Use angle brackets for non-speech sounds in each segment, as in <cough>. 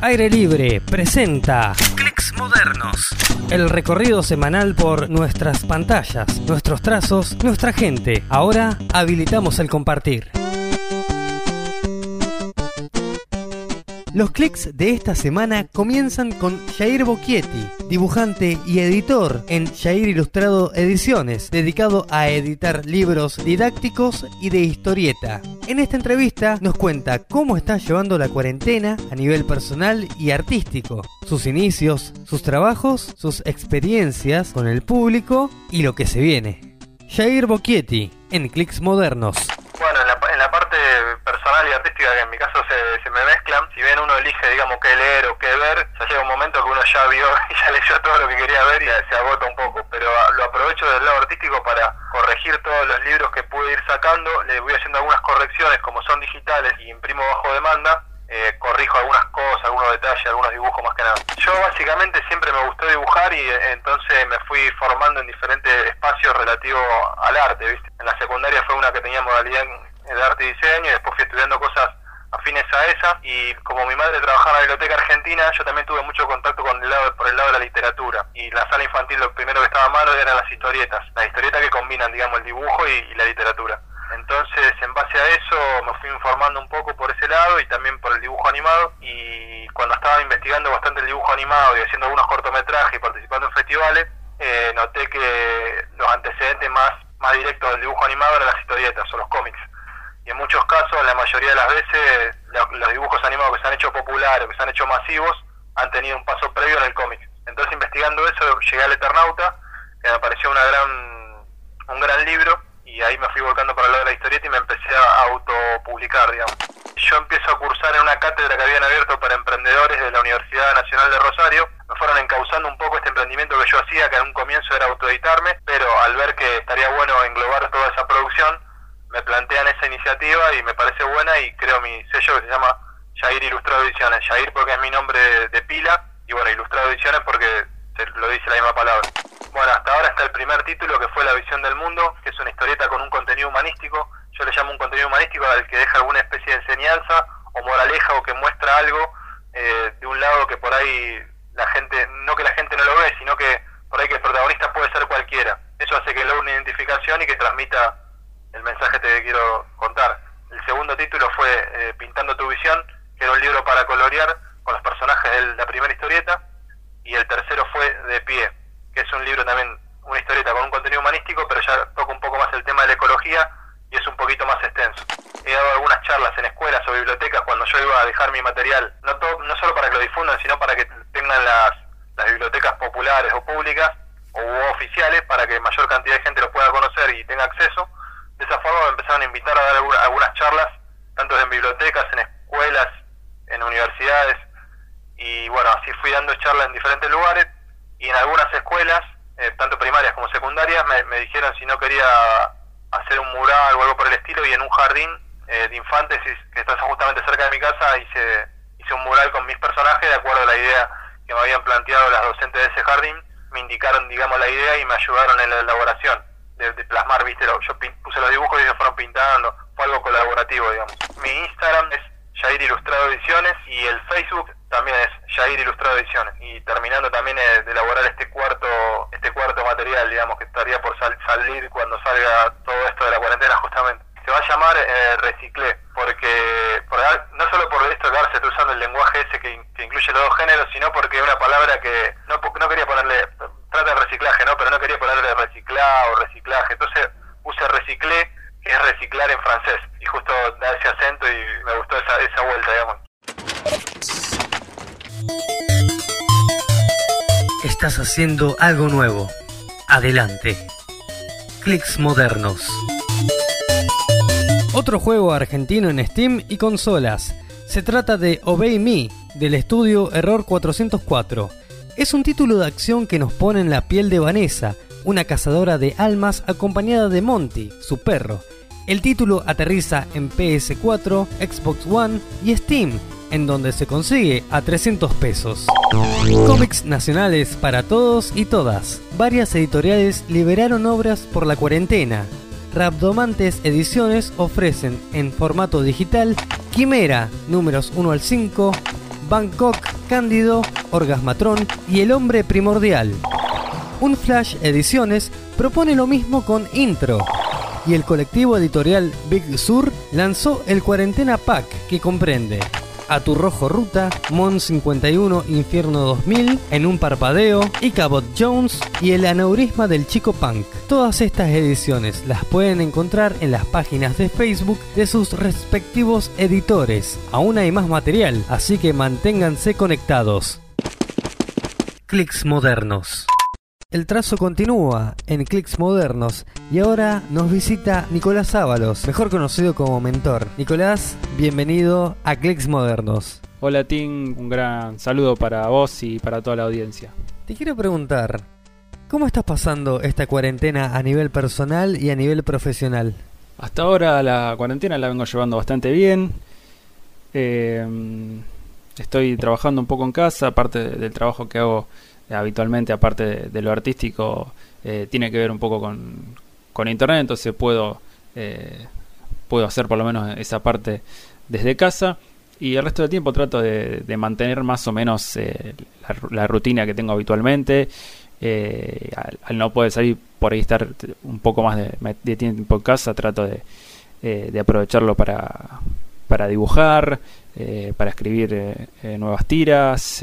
Aire Libre presenta Clics Modernos. El recorrido semanal por nuestras pantallas, nuestros trazos, nuestra gente. Ahora habilitamos el compartir. Los clics de esta semana comienzan con Jair Bocchietti, dibujante y editor en Jair Ilustrado Ediciones, dedicado a editar libros didácticos y de historieta. En esta entrevista nos cuenta cómo está llevando la cuarentena a nivel personal y artístico, sus inicios, sus trabajos, sus experiencias con el público y lo que se viene. Jair Bocchietti, en Clics Modernos artística que en mi caso se, se me mezclan. Si bien uno elige, digamos, qué leer o qué ver, ya llega un momento que uno ya vio <laughs> y ya leyó todo lo que quería ver y se agota un poco. Pero lo aprovecho del lado artístico para corregir todos los libros que pude ir sacando. Le voy haciendo algunas correcciones, como son digitales y imprimo bajo demanda. Eh, corrijo algunas cosas, algunos detalles, algunos dibujos más que nada. Yo básicamente siempre me gustó dibujar y eh, entonces me fui formando en diferentes espacios relativos al arte, ¿viste? En la secundaria fue una que tenía modalidad de arte y diseño y después fui estudiando cosas afines a esa. Y como mi madre trabajaba en la biblioteca argentina yo también tuve mucho contacto con el lado por el lado de la literatura. Y la sala infantil lo primero que estaba a mano eran las historietas las historietas que combinan digamos el dibujo y, la literatura. Entonces en base a eso me fui informando un poco por ese lado y también por el dibujo animado. Y cuando estaba investigando bastante el dibujo animado y haciendo algunos cortometrajes y participando en festivales eh, noté que los antecedentes más más directos del dibujo animado eran las historietas o los cómics y en muchos casos, la mayoría de las veces, los dibujos animados que se han hecho populares, que se han hecho masivos, han tenido un paso previo en el cómic. Entonces, investigando eso, llegué al Eternauta, que me pareció una gran, un gran libro, y ahí me fui volcando para el de la historieta y me empecé a autopublicar, digamos. Yo empiezo a cursar en una cátedra que habían abierto para emprendedores de la Universidad Nacional de Rosario. Me fueron encauzando un poco este emprendimiento que yo hacía, que en un comienzo era autoeditarme, pero al ver que estaría bueno englobar toda esa producción, me plantean iniciativa y me parece buena y creo mi sello que se llama Jair Ilustrado Ediciones. Jair porque es mi nombre de pila y bueno, Ilustrado Ediciones porque lo dice la misma palabra. Bueno, hasta ahora está el primer título que fue La visión del mundo, que es una historieta con un contenido humanístico. Yo le llamo un contenido humanístico al que deja alguna especie de enseñanza o moraleja o que muestra algo eh, de un lado que por ahí la gente, no que la gente no lo ve, sino que por ahí que el protagonista puede ser cualquiera. Eso hace que logre una identificación y que transmita el mensaje que te quiero contar. El segundo título fue eh, Pintando tu visión, que era un libro para colorear con los personajes de la primera historieta. Y el tercero fue De pie, que es un libro también, una historieta con un contenido humanístico, pero ya toca un poco más el tema de la ecología y es un poquito más extenso. He dado algunas charlas en escuelas o bibliotecas cuando yo iba a dejar mi material, no, no solo para que lo difundan, sino para que tengan las, las bibliotecas populares o públicas o oficiales para que mayor cantidad de gente lo pueda conocer y tenga acceso esa forma me empezaron a invitar a dar algunas charlas, tanto en bibliotecas, en escuelas, en universidades, y bueno, así fui dando charlas en diferentes lugares, y en algunas escuelas, eh, tanto primarias como secundarias, me, dijeron si no quería hacer un mural o algo por el estilo, y en un jardín eh, de infantes que está justamente cerca de mi casa hice, hice un mural con mis personajes de acuerdo a la idea que me habían planteado las docentes de ese jardín, me indicaron, digamos, la idea y me ayudaron en la elaboración de, plasmar, viste, yo puse los dibujos y ellos fueron pintando, fue algo colaborativo, digamos. Mi Instagram es Jair Ilustrado Ediciones y el Facebook también es Jair Ilustrado Ediciones y terminando también de elaborar este cuarto este cuarto material, digamos, que estaría por salir cuando salga todo esto de la cuarentena justamente. Se va a llamar eh, Reciclé, porque no solo por esto que ahora se está usando el lenguaje ese que, incluye los dos géneros, sino porque es una palabra que no, no quería ponerle trata de reciclaje, ¿no? Pero no quería ponerle reciclado o reciclaje. Entonces puse reciclé, que es reciclar en francés. Y justo da ese acento y me gustó esa, esa vuelta, digamos. Estás haciendo algo nuevo. Adelante. Clicks modernos. Otro juego argentino en Steam y consolas. Se trata de Obey Me, del estudio Error 404 es un título de acción que nos pone en la piel de Vanessa, una cazadora de almas acompañada de Monty, su perro. El título aterriza en PS4, Xbox One y Steam, en donde se consigue a 300 pesos. Cómics nacionales para todos y todas. Varias editoriales liberaron obras por la cuarentena. Rabdomantes Ediciones ofrecen en formato digital Quimera, números 1 al 5, Bangkok, Cándido, Orgasmatron y El Hombre Primordial. Un Flash Ediciones propone lo mismo con Intro, y el colectivo editorial Big Sur lanzó el Cuarentena Pack, que comprende a tu rojo ruta, Mon 51 Infierno 2000, En un parpadeo, Icabot Jones y El aneurisma del chico punk. Todas estas ediciones las pueden encontrar en las páginas de Facebook de sus respectivos editores. Aún hay más material, así que manténganse conectados. Clicks modernos. El trazo continúa en Clicks Modernos y ahora nos visita Nicolás Ábalos, mejor conocido como Mentor. Nicolás, bienvenido a Clicks Modernos. Hola Tim, un gran saludo para vos y para toda la audiencia. Te quiero preguntar, ¿cómo estás pasando esta cuarentena a nivel personal y a nivel profesional? Hasta ahora la cuarentena la vengo llevando bastante bien. Eh, estoy trabajando un poco en casa, aparte del trabajo que hago habitualmente, aparte de, lo artístico, eh, tiene que ver un poco con, internet, entonces puedo, eh, puedo hacer por lo menos esa parte desde casa. Y el resto del tiempo trato de, mantener más o menos eh, la, rutina que tengo habitualmente. Al, no poder salir por ahí estar un poco más de, tiempo en casa, trato de, aprovecharlo para, para dibujar, para escribir nuevas tiras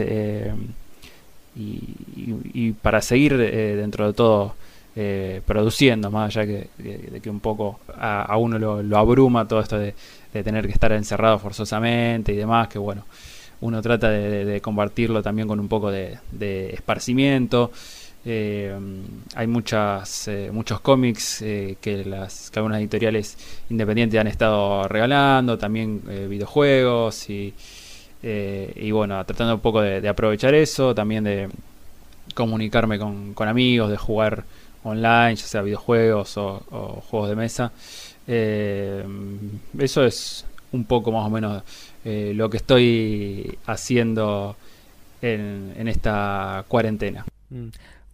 y, para seguir eh, dentro de todo eh, produciendo, más allá que, de, que un poco a, uno lo, abruma todo esto de, tener que estar encerrado forzosamente y demás, que bueno, uno trata de, compartirlo también con un poco de, esparcimiento. Eh, hay muchas, muchos cómics que, las, que algunas editoriales independientes han estado regalando, también videojuegos y, eh, y bueno, tratando un poco de, aprovechar eso, también de comunicarme con, amigos, de jugar online, ya sea videojuegos o, juegos de mesa. Eh, eso es un poco más o menos eh, lo que estoy haciendo en, en esta cuarentena. Mm.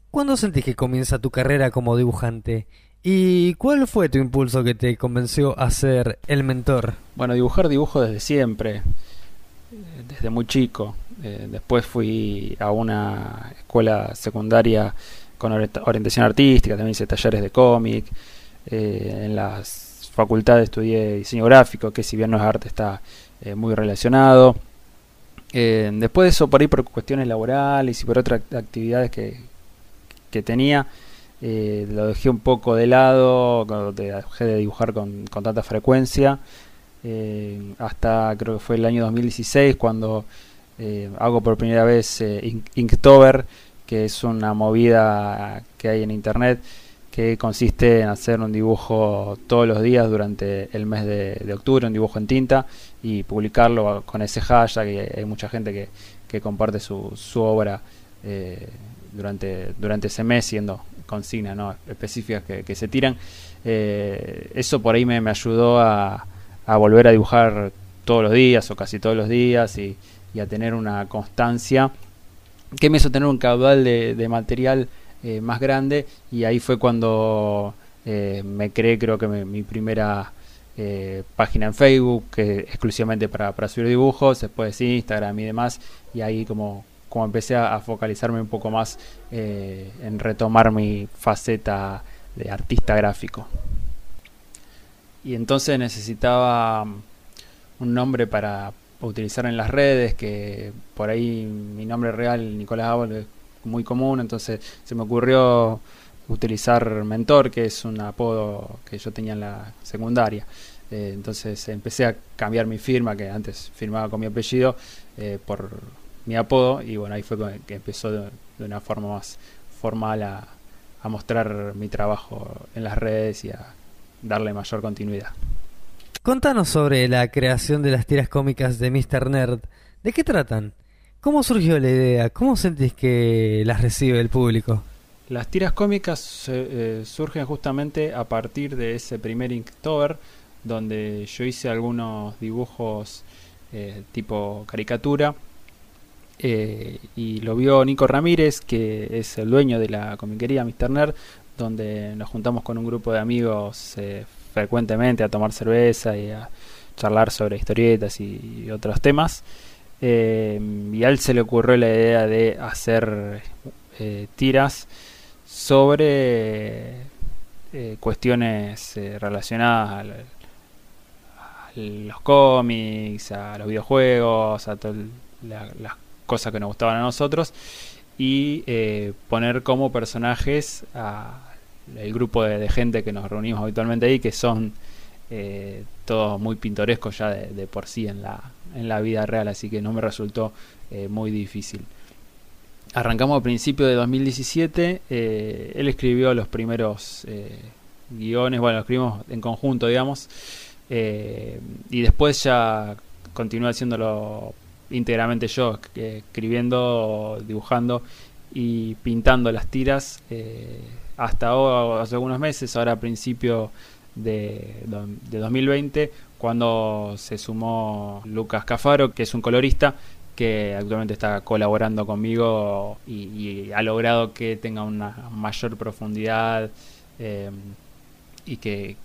¿Cuándo sentís que comienza tu carrera como dibujante? ¿Y cuál fue tu impulso que te convenció a ser el mentor? Bueno, dibujar dibujo desde siempre desde muy chico. Eh, después fui a una escuela secundaria con orientación artística, también hice talleres de cómic. Eh, en las facultades estudié diseño gráfico, que si bien no es arte está eh, muy relacionado. después de eso, por ahí por cuestiones laborales y por otras actividades que, que tenía, lo dejé un poco de lado, dejé de dibujar con tanta frecuencia. Eh, hasta creo que fue el año 2016 cuando eh, hago por primera vez eh, Inktober, que es una movida que hay en internet que consiste en hacer un dibujo todos los días durante el mes de, octubre, un dibujo en tinta y publicarlo con ese hashtag y hay mucha gente que, que comparte su, su obra durante, durante ese mes siendo consignas ¿no? específicas que, que se tiran. eso por ahí me, me ayudó a, a volver a dibujar todos los días o casi todos los días y, a tener una constancia que me hizo tener un caudal de, material eh, más grande y ahí fue cuando eh, me creé creo que mi primera eh, página en Facebook que exclusivamente para, para subir dibujos, después Instagram y demás y ahí como, como empecé a, focalizarme un poco más en retomar mi faceta de artista gráfico y entonces necesitaba un nombre para utilizar en las redes, que por ahí mi nombre real, Nicolás Ábol, es muy común, entonces se me ocurrió utilizar Mentor, que es un apodo que yo tenía en la secundaria. Eh, entonces empecé a cambiar mi firma, que antes firmaba con mi apellido, eh, por mi apodo, y bueno, ahí fue que empezó de, una forma más formal a, a mostrar mi trabajo en las redes y a darle mayor continuidad. Contanos sobre la creación de las tiras cómicas de Mr. Nerd. ¿De qué tratan? ¿Cómo surgió la idea? ¿Cómo sentís que las recibe el público? Las tiras cómicas eh, surgen justamente a partir de ese primer Inktober, donde yo hice algunos dibujos eh, tipo caricatura. Eh, y lo vio Nico Ramírez, que es el dueño de la comiquería Mr. Nerd, donde nos juntamos con un grupo de amigos eh, frecuentemente a tomar cerveza y a charlar sobre historietas y, otros temas. Eh, y a él se le ocurrió la idea de hacer eh, tiras sobre cuestiones relacionadas a, los cómics, a los videojuegos, a todas las cosas que nos gustaban a nosotros y poner como personajes a el grupo de, gente que nos reunimos habitualmente ahí, que son todos muy pintorescos ya de por sí en la, en la vida real, así que no me resultó eh, muy difícil. Arrancamos a principios de 2017, eh, él escribió los primeros eh, guiones, bueno, los escribimos en conjunto, digamos, y después ya continué haciéndolo íntegramente yo, escribiendo, dibujando y pintando las tiras hasta ahora, hace algunos meses, ahora a principio de, de 2020 cuando se sumó Lucas Cafaro, que es un colorista que actualmente está colaborando conmigo y, ha logrado que tenga una mayor profundidad eh, y que,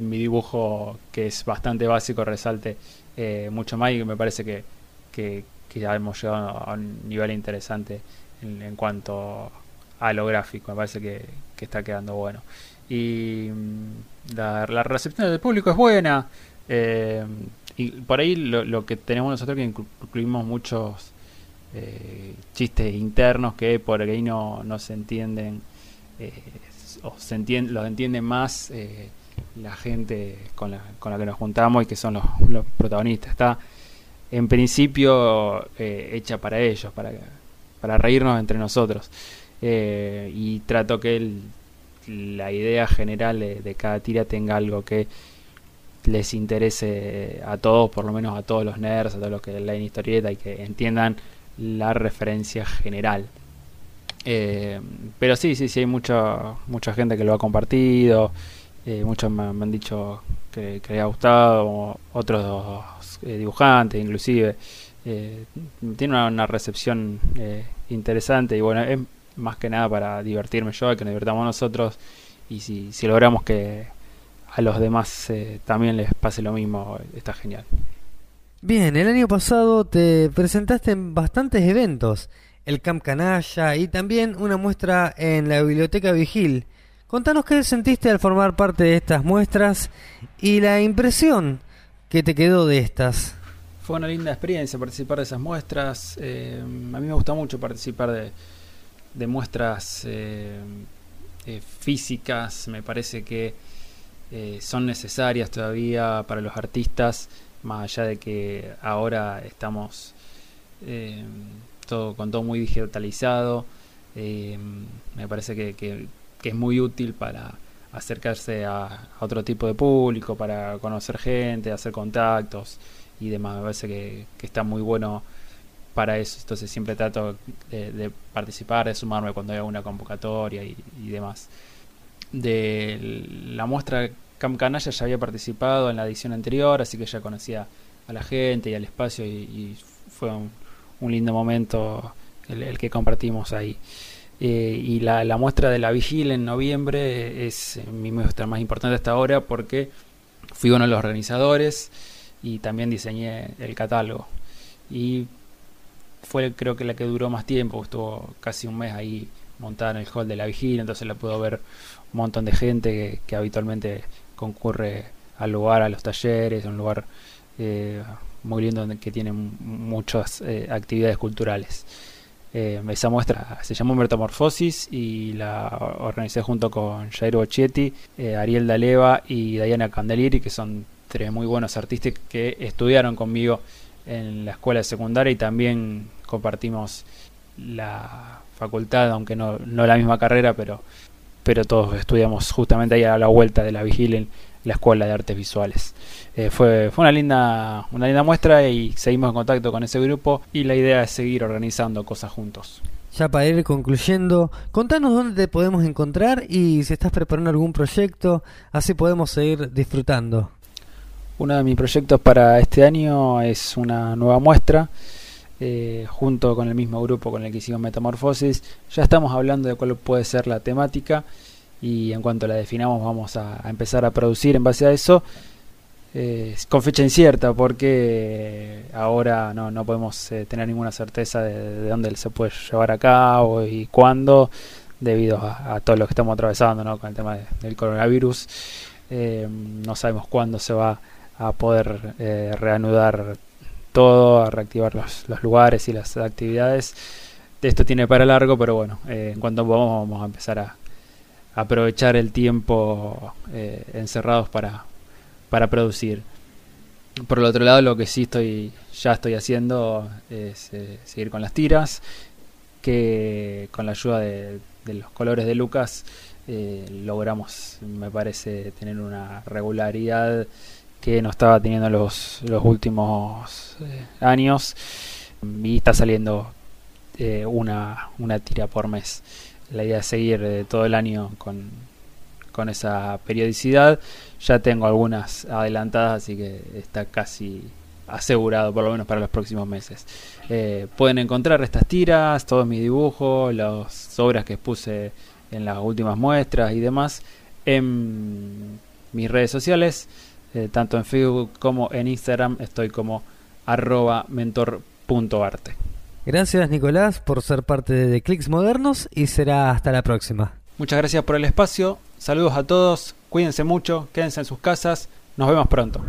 mi dibujo, que es bastante básico, resalte eh, mucho más y me parece que, que, ya hemos llegado a un nivel interesante en, cuanto a lo gráfico, me parece que, está quedando bueno. Y mm, la, recepción del público es buena. Eh, y por ahí lo, que tenemos nosotros que incluimos muchos eh, chistes internos que por ahí no, no se entienden eh, o se entiende, los entiende más la gente con la, con la que nos juntamos y que son los, los protagonistas. Está en principio hecha para ellos, para, para reírnos entre nosotros. Y trato que la idea general de cada tira tenga algo que les interese a todos, por lo menos a todos los nerds, a todos los que leen historieta y que entiendan la referencia general. Eh, pero sí, sí, sí, hay mucha, mucha gente que lo ha compartido, eh, muchos me, han dicho que, que, les ha gustado, otros eh, dibujantes inclusive. tiene una, recepción interesante y bueno, es más que nada para divertirme yo, que nos divertamos nosotros y si, si logramos que a los demás eh, también les pase lo mismo, está genial. Bien, el año pasado te presentaste en bastantes eventos, el Camp Canalla y también una muestra en la Biblioteca Vigil. Contanos qué sentiste al formar parte de estas muestras y la impresión que te quedó de estas. Fue una linda experiencia participar de esas muestras. Eh, a mí me gusta mucho participar de, de muestras eh, físicas. Me parece que eh, son necesarias todavía para los artistas, más allá de que ahora estamos eh, todo con todo muy digitalizado. Eh, me parece que, es muy útil para acercarse a, otro tipo de público, para conocer gente, hacer contactos y demás. Me parece que, está muy bueno para eso. Entonces siempre trato de, participar, de sumarme cuando hay una convocatoria y demás de la muestra Camp Canalla ya había participado en la edición anterior, así que ya conocía a la gente y al espacio y, fue un, lindo momento el, que compartimos ahí. Eh, y la, muestra de la Vigil en noviembre es mi muestra más importante hasta ahora porque fui uno de los organizadores y también diseñé el catálogo. Y fue creo que la que duró más tiempo, estuvo casi un mes ahí montada en el hall de la Vigil, entonces la puedo ver un montón de gente que, habitualmente concurre al lugar, a los talleres, un lugar eh, muy lindo que tiene muchas eh, actividades culturales. Eh, esa muestra se llamó Metamorfosis y la organicé junto con Jairo Ochetti, Ariel Daleva y Diana Candelieri, que son tres muy buenos artistas que estudiaron conmigo en la escuela secundaria y también compartimos la facultad, aunque no, no la misma carrera, pero pero todos estudiamos justamente ahí a la vuelta de la Vigilia en la Escuela de Artes Visuales. Eh, fue, fue una linda, una linda muestra y seguimos en contacto con ese grupo y la idea es seguir organizando cosas juntos. Ya para ir concluyendo, contanos dónde te podemos encontrar y si estás preparando algún proyecto, así podemos seguir disfrutando. Uno de mis proyectos para este año es una nueva muestra eh, junto con el mismo grupo con el que hicimos Metamorfosis. Ya estamos hablando de cuál puede ser la temática y en cuanto la definamos vamos a, empezar a producir en base a eso. eh, con fecha incierta porque ahora no, no podemos eh, tener ninguna certeza de, dónde se puede llevar a cabo y cuándo debido a, todo lo que estamos atravesando ¿no? con el tema del coronavirus no sabemos cuándo se va a poder reanudar todo a reactivar los, los lugares y las actividades esto tiene para largo, pero bueno, eh, en cuanto podamos vamos a empezar a, aprovechar el tiempo eh, encerrados para, para producir. Por el otro lado, lo que sí estoy ya estoy haciendo es eh, seguir con las tiras, que con la ayuda de, los colores de Lucas logramos, me parece, tener una regularidad que no estaba teniendo los, los últimos años y está saliendo eh, una, una tira por mes. La idea es seguir eh, todo el año con, con esa periodicidad. Ya tengo algunas adelantadas, así que está casi asegurado, por lo menos para los próximos meses. Eh, pueden encontrar estas tiras, todos mis dibujos, las obras que puse en las últimas muestras y demás en mis redes sociales, tanto en Facebook como en Instagram, estoy como arroba mentor.arte. Gracias Nicolás por ser parte de Clicks Modernos y será hasta la próxima. Muchas gracias por el espacio, saludos a todos, cuídense mucho, quédense en sus casas, nos vemos pronto.